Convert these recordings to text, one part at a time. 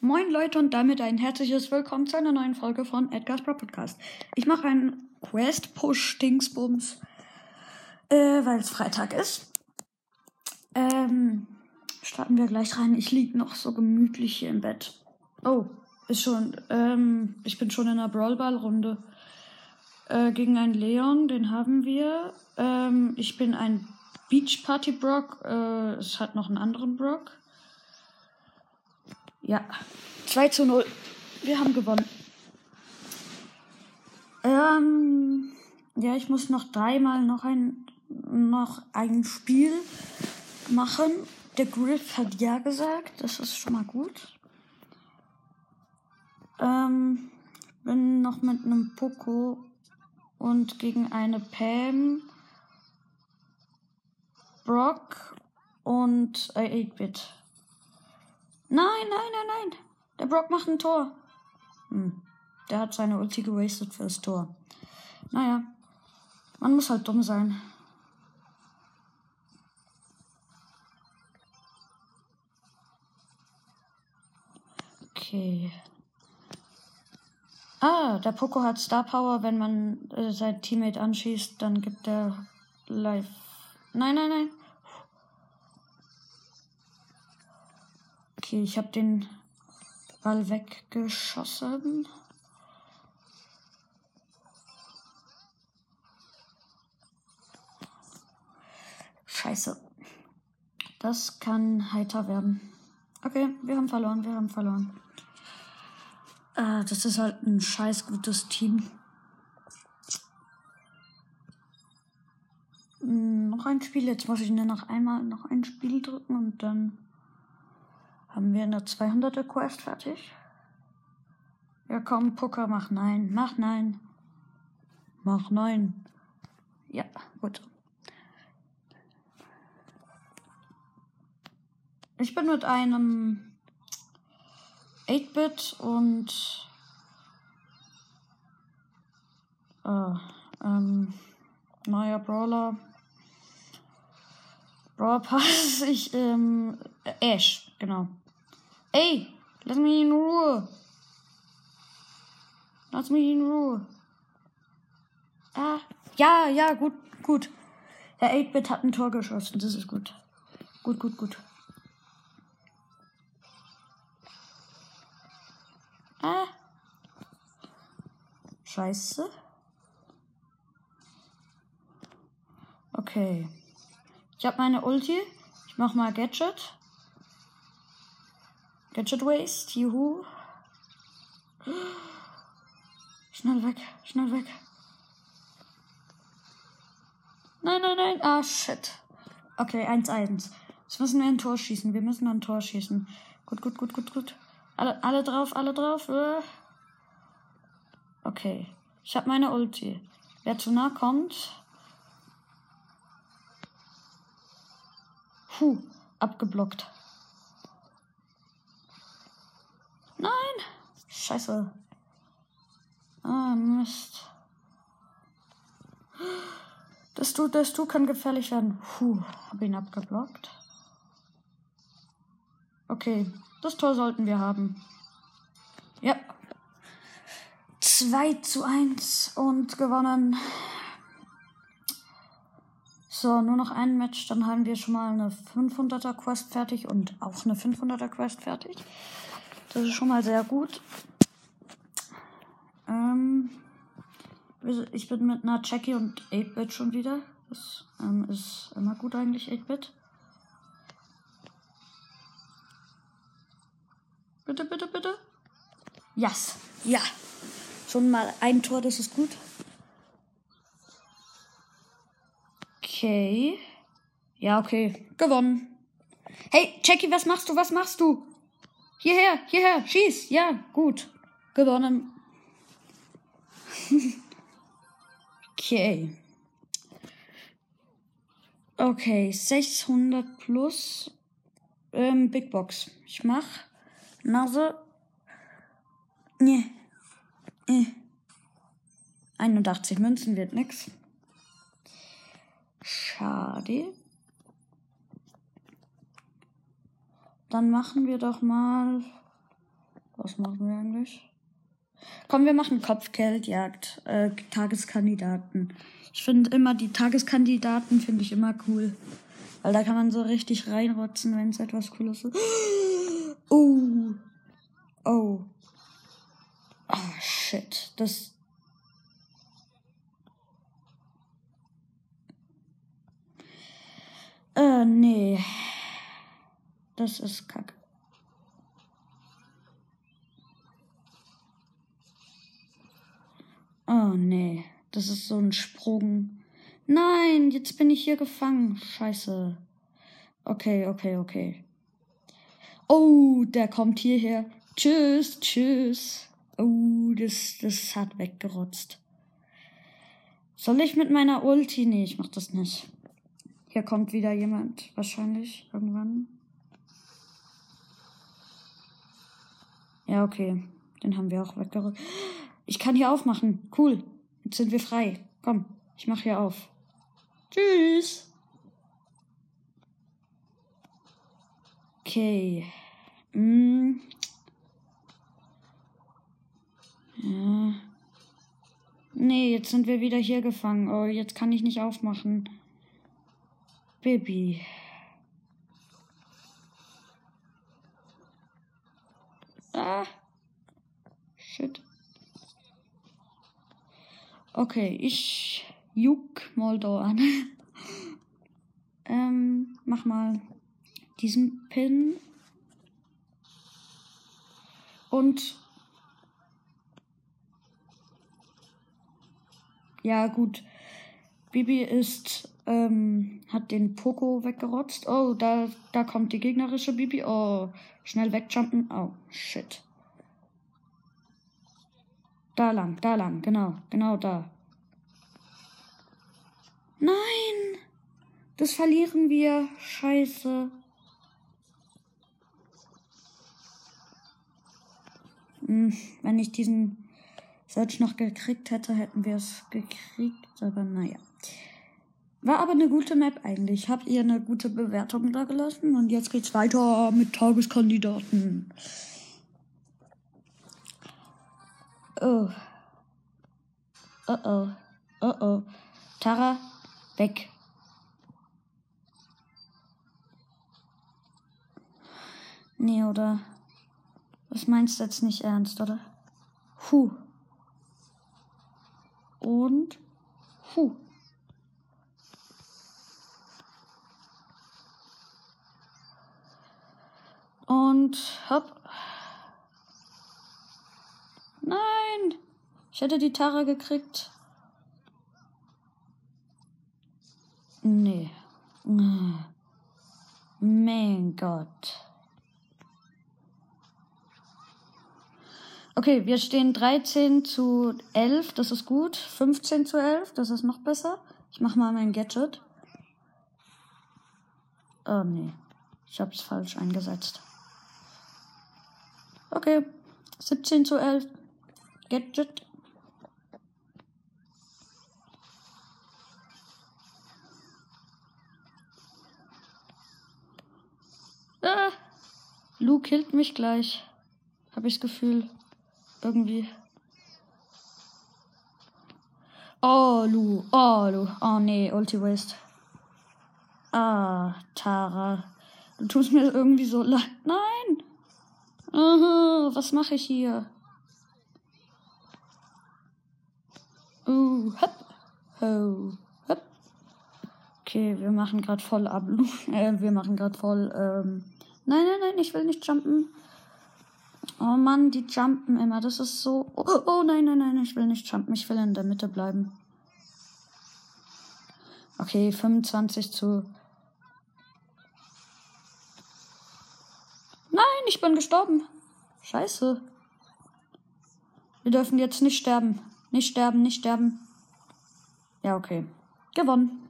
Moin Leute und damit ein herzliches Willkommen zu einer neuen Folge von Edgar's Pro Podcast. Ich mache einen Quest-Push-Dingsbums, äh, weil es Freitag ist. Ähm, starten wir gleich rein. Ich liege noch so gemütlich hier im Bett. Oh, ist schon, ähm, ich bin schon in einer Brawlball-Runde. Äh, gegen einen Leon, den haben wir. Ähm, ich bin ein Beach Party Brock. Äh, es hat noch einen anderen Brock. Ja, 2 zu 0. Wir haben gewonnen. Ähm, ja, ich muss noch dreimal noch ein, noch ein Spiel machen. Der Griff hat ja gesagt. Das ist schon mal gut. Ähm, bin noch mit einem Poco und gegen eine Pam, Brock und äh, 8-Bit. Nein, nein, nein, nein. Der Brock macht ein Tor. Hm. Der hat seine Ulti gewastet fürs Tor. Naja. Man muss halt dumm sein. Okay. Ah, der Poco hat Star Power. Wenn man äh, sein Teammate anschießt, dann gibt er Life. Nein, nein, nein. Okay, ich habe den Ball weggeschossen. Scheiße. Das kann heiter werden. Okay, wir haben verloren, wir haben verloren. Äh, das ist halt ein scheiß gutes Team. Hm, noch ein Spiel. Jetzt muss ich nur noch einmal noch ein Spiel drücken und dann haben wir eine 200er Quest fertig? Ja, komm, Pucker, mach nein, mach nein. Mach nein. Ja, gut. Ich bin mit einem 8-Bit und äh, ähm, neuer Brawler. Brawl Pass, ich, ähm, Ash, genau. Ey, lass mich in Ruhe. Lass mich in Ruhe. Ah, ja, ja, gut, gut. Der 8-Bit hat ein Tor geschossen, das ist gut. Gut, gut, gut. Ah. Scheiße. Okay. Ich habe meine Ulti. Ich mach mal Gadget. Gadget Waste, juhu. Schnell weg, schnell weg. Nein, nein, nein. Ah, shit. Okay, 1-1. Jetzt müssen wir ein Tor schießen. Wir müssen ein Tor schießen. Gut, gut, gut, gut, gut. Alle, alle drauf, alle drauf. Äh. Okay. Ich habe meine Ulti. Wer zu nah kommt. Puh, abgeblockt. Nein! Scheiße. Ah, Mist. Das du, das du kann gefährlich werden. Puh, hab ihn abgeblockt. Okay, das Tor sollten wir haben. Ja. 2 zu 1 und gewonnen. So, nur noch ein Match, dann haben wir schon mal eine 500er Quest fertig und auch eine 500er Quest fertig. Das ist schon mal sehr gut. Ähm, ich bin mit einer Jackie und 8-Bit schon wieder. Das ähm, ist immer gut eigentlich, 8-Bit. Bitte, bitte, bitte. Yes. Ja. Schon mal ein Tor, das ist gut. Okay. Ja, okay. Gewonnen. Hey, Jackie, was machst du? Was machst du? Hierher, hierher, schieß. Ja, gut. Gewonnen. okay. Okay, 600 plus ähm, Big Box. Ich mach Nase. Nee. nee. 81 Münzen wird nix. Schade. Dann machen wir doch mal Was machen wir eigentlich? Komm, wir machen Kopfgeldjagd. Äh, Tageskandidaten. Ich finde immer die Tageskandidaten finde ich immer cool. Weil da kann man so richtig reinrotzen, wenn es etwas Cooles ist. Oh. Oh. Oh, shit. Das. Äh, nee. Das ist kacke. Oh nee, das ist so ein Sprung. Nein, jetzt bin ich hier gefangen. Scheiße. Okay, okay, okay. Oh, der kommt hierher. Tschüss, tschüss. Oh, das, das hat weggerotzt. Soll ich mit meiner Ulti? Nee, ich mach das nicht. Hier kommt wieder jemand. Wahrscheinlich irgendwann. Ja, okay. Den haben wir auch weggerückt. Ich kann hier aufmachen. Cool. Jetzt sind wir frei. Komm, ich mach hier auf. Tschüss. Okay. Hm. Ja. Nee, jetzt sind wir wieder hier gefangen. Oh, jetzt kann ich nicht aufmachen. Baby. Ah. Shit. Okay, ich juck mal da an. ähm, mach mal diesen Pin. Und ja, gut. Bibi ist, ähm, hat den Poco weggerotzt. Oh, da, da kommt die gegnerische Bibi. Oh, schnell wegjumpen. Oh, shit. Da lang, da lang, genau, genau da. Nein! Das verlieren wir. Scheiße. Hm, wenn ich diesen Search noch gekriegt hätte, hätten wir es gekriegt. Aber naja. War aber eine gute Map eigentlich. Habt ihr eine gute Bewertung da gelassen? Und jetzt geht's weiter mit Tageskandidaten. Oh. Oh oh. Oh oh. Tara, weg. Nee, oder? Was meinst du jetzt nicht ernst, oder? Huh. Und huh. Und hopp. Nein! Ich hätte die Tara gekriegt. Nee. Mein Gott. Okay, wir stehen 13 zu 11, das ist gut. 15 zu 11, das ist noch besser. Ich mach mal mein Gadget. Oh nee, ich hab's falsch eingesetzt. Okay, 17 zu 11. Gadget. Ah, Lu killt mich gleich. Hab ich das Gefühl. Irgendwie. Oh, Lu. Oh, Lu. Oh, nee. Ulti Waste. Ah, Tara. Du tust mir irgendwie so leid. Nein! Uh, was mache ich hier? Uh, hopp. Oh, hopp. Okay, wir machen gerade voll ab. äh, wir machen gerade voll. Ähm nein, nein, nein, ich will nicht jumpen. Oh Mann, die jumpen immer. Das ist so. Oh, oh nein, nein, nein, ich will nicht jumpen. Ich will in der Mitte bleiben. Okay, 25 zu. Nein, ich bin gestorben. Scheiße. Wir dürfen jetzt nicht sterben. Nicht sterben, nicht sterben. Ja, okay. Gewonnen.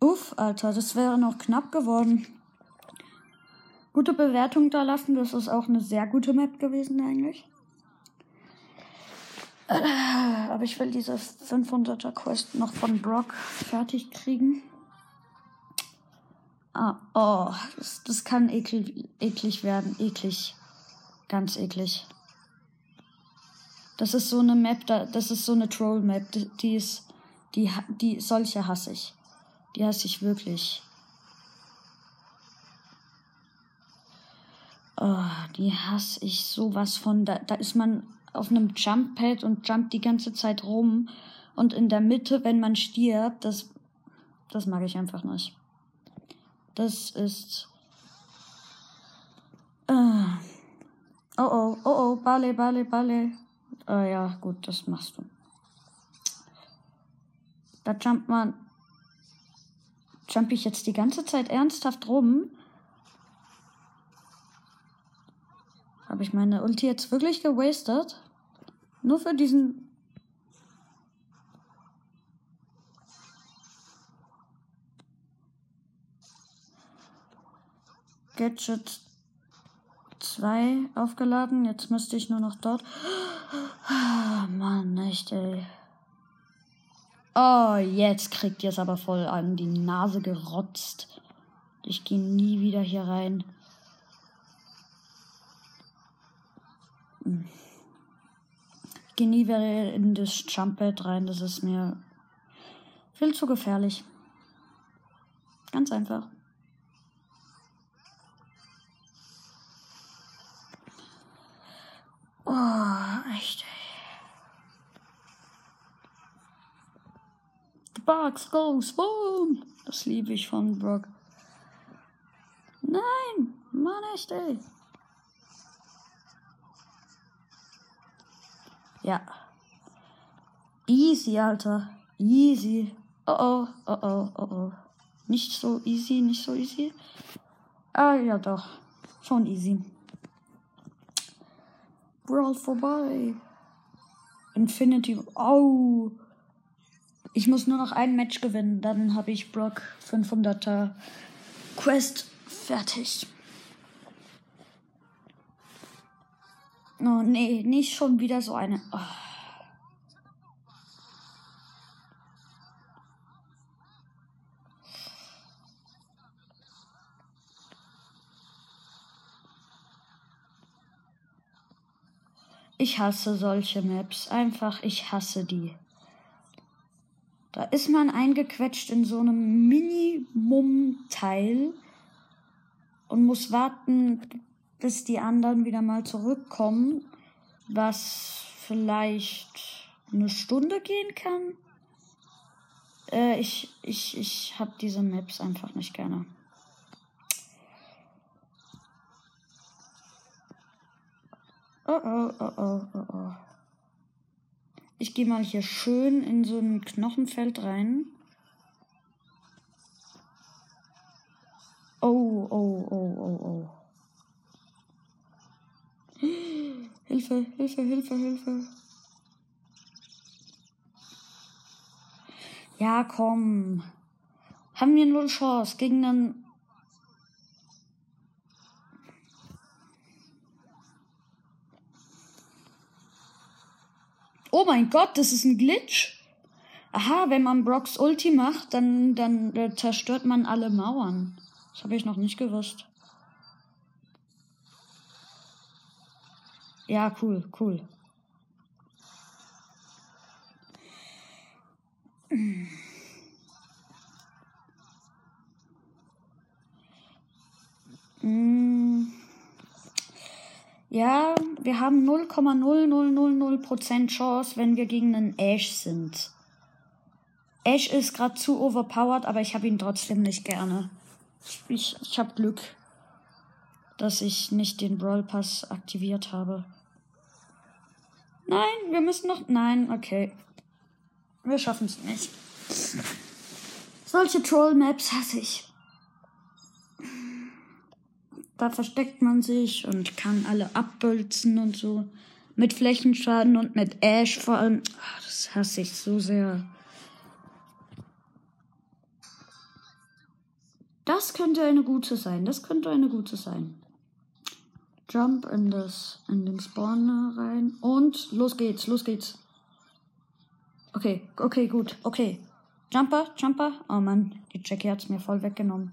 Uff, Alter, das wäre noch knapp geworden. Gute Bewertung da lassen. Das ist auch eine sehr gute Map gewesen eigentlich. Äh, aber ich will diese 500er Quest noch von Brock fertig kriegen. Ah, oh, das, das kann ekel, eklig werden. Eklig. Ganz eklig. Das ist so eine Map, da, das ist so eine Troll-Map, die ist, die, die, solche hasse ich. Die hasse ich wirklich. Oh, die hasse ich sowas von. Da, da ist man auf einem Jump-Pad und jumpt die ganze Zeit rum. Und in der Mitte, wenn man stirbt, das, das mag ich einfach nicht. Das ist. Uh. Oh oh, oh oh, Bale, Bale, Bale. Äh, ja, gut, das machst du. Da jumpt man. Jump ich jetzt die ganze Zeit ernsthaft rum? Habe ich meine Ulti jetzt wirklich gewastet? Nur für diesen. Gadget 2 aufgeladen. Jetzt müsste ich nur noch dort. Oh, Mann, echt, ey. Oh, jetzt kriegt ihr es aber voll an die Nase gerotzt. Ich gehe nie wieder hier rein. Ich gehe nie wieder in das Jumppad rein. Das ist mir viel zu gefährlich. Ganz einfach. Oh, echt. The box goes boom. Das liebe ich von Brock. Nein, Mann, echt, ey. Ja. Easy, Alter. Easy. Oh oh, oh oh, oh oh. Nicht so easy, nicht so easy. Ah, ja doch. Schon easy. Brawl vorbei. Infinity. Oh. Ich muss nur noch ein Match gewinnen. Dann habe ich Brock 500er Quest fertig. Oh, nee, nicht schon wieder so eine. Oh. Ich hasse solche Maps. Einfach, ich hasse die. Da ist man eingequetscht in so einem Minimum-Teil und muss warten, bis die anderen wieder mal zurückkommen, was vielleicht eine Stunde gehen kann. Äh, ich ich, ich habe diese Maps einfach nicht gerne. Oh oh, oh oh, oh oh. Ich gehe mal hier schön in so ein Knochenfeld rein. Oh, oh, oh, oh, oh. Hilfe, Hilfe, Hilfe, Hilfe. Ja, komm. Haben wir null Chance gegen einen Oh mein Gott, das ist ein Glitch. Aha, wenn man Brocks Ulti macht, dann, dann äh, zerstört man alle Mauern. Das habe ich noch nicht gewusst. Ja, cool, cool. Mm. Ja, wir haben 0,0000% Chance, wenn wir gegen einen Ash sind. Ash ist gerade zu overpowered, aber ich habe ihn trotzdem nicht gerne. Ich, ich habe Glück, dass ich nicht den Brawl Pass aktiviert habe. Nein, wir müssen noch. Nein, okay. Wir schaffen es nicht. Solche Troll-Maps hasse ich. Da versteckt man sich und kann alle abbölzen und so. Mit Flächenschaden und mit Ash vor allem. Ach, das hasse ich so sehr. Das könnte eine gute sein. Das könnte eine gute sein. Jump in das in den Spawner rein und los geht's, los geht's. Okay, okay, gut, okay. Jumper, Jumper. Oh Mann, die Jackie hat's mir voll weggenommen.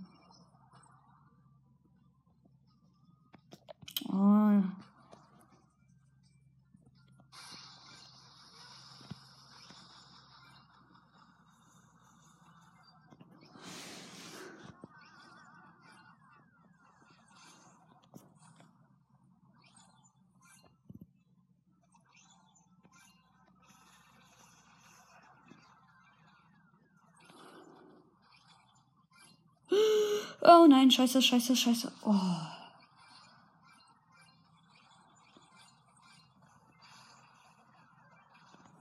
Oh nein, scheiße, scheiße, scheiße. Oh.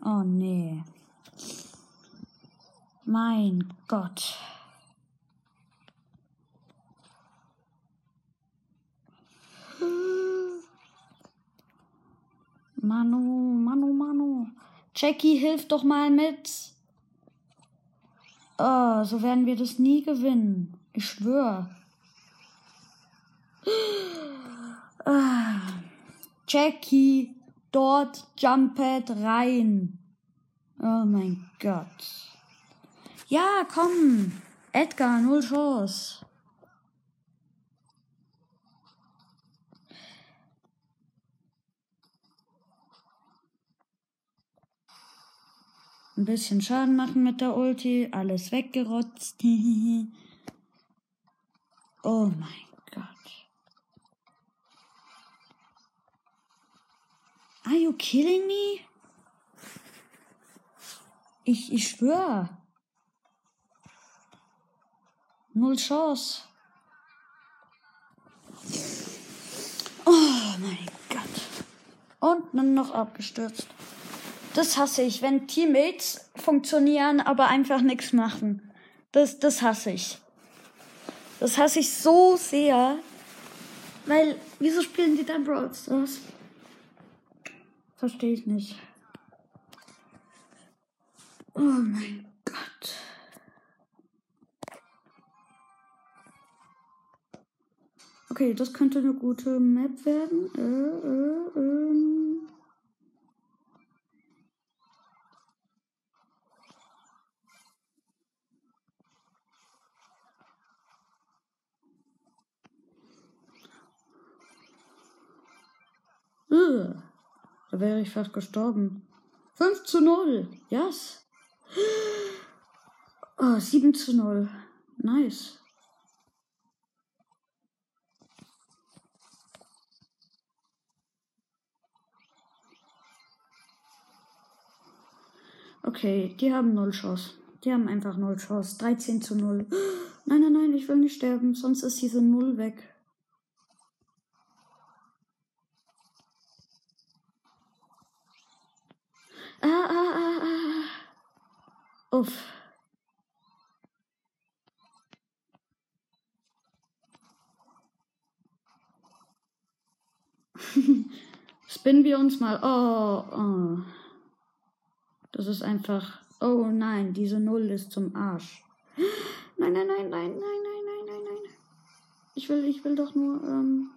Oh nee. Mein Gott. Manu, Manu, Manu. Jackie, hilf doch mal mit. Oh, so werden wir das nie gewinnen. Ich schwöre. Ah. Jackie, dort jumpet rein. Oh mein Gott. Ja, komm. Edgar, null Chance. Ein bisschen Schaden machen mit der Ulti. Alles weggerotzt. oh mein Gott. Are you killing me? Ich, ich schwöre. Null Chance. Oh mein Gott. Und dann noch abgestürzt. Das hasse ich, wenn Teammates funktionieren, aber einfach nichts machen. Das, das hasse ich. Das hasse ich so sehr. Weil, wieso spielen die dann Brawl Stars? Verstehe ich nicht. Oh mein Gott. Okay, das könnte eine gute Map werden. Äh, äh, ähm. Da wäre ich fast gestorben. 5 zu 0. Yes. Oh, 7 zu 0. Nice. Okay, die haben null Chance. Die haben einfach null Chance. 13 zu 0. Nein, nein, nein, ich will nicht sterben, sonst ist diese Null weg. Ah, ah, ah, ah. Uff. Spinnen wir uns mal. Oh, oh. Das ist einfach. Oh nein, diese Null ist zum Arsch. Nein, nein, nein, nein, nein, nein, nein, nein, nein. Ich will, ich will doch nur. Ähm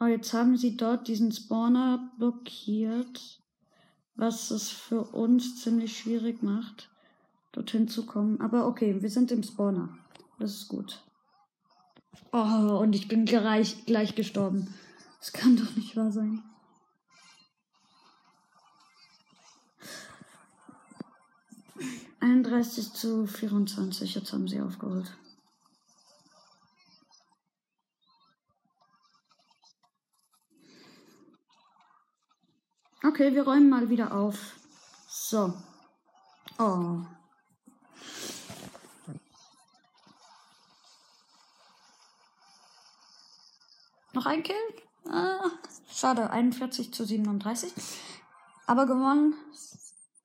oh, jetzt haben sie dort diesen Spawner blockiert, was es für uns ziemlich schwierig macht, dorthin zu kommen. Aber okay, wir sind im Spawner. Das ist gut. Oh, und ich bin gleich, gleich gestorben. Das kann doch nicht wahr sein. Einunddreißig zu 24, jetzt haben sie aufgeholt. Okay, wir räumen mal wieder auf. So. Oh. Noch ein Kill? Ah, schade, 41 zu 37. Aber gewonnen.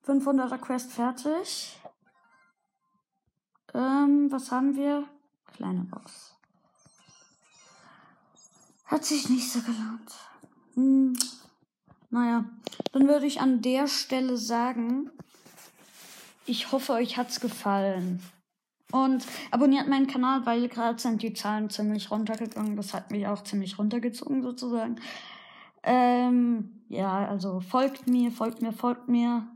500er Quest fertig. Ähm, was haben wir? Kleine Box. Hat sich nicht so gelohnt. Hm. Naja, dann würde ich an der Stelle sagen, ich hoffe, euch hat's gefallen. Und abonniert meinen Kanal, weil gerade sind die Zahlen ziemlich runtergegangen. Das hat mich auch ziemlich runtergezogen, sozusagen. Ähm, ja, also folgt mir, folgt mir, folgt mir.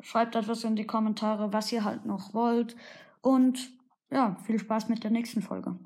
Schreibt etwas in die Kommentare, was ihr halt noch wollt. Und ja, viel Spaß mit der nächsten Folge.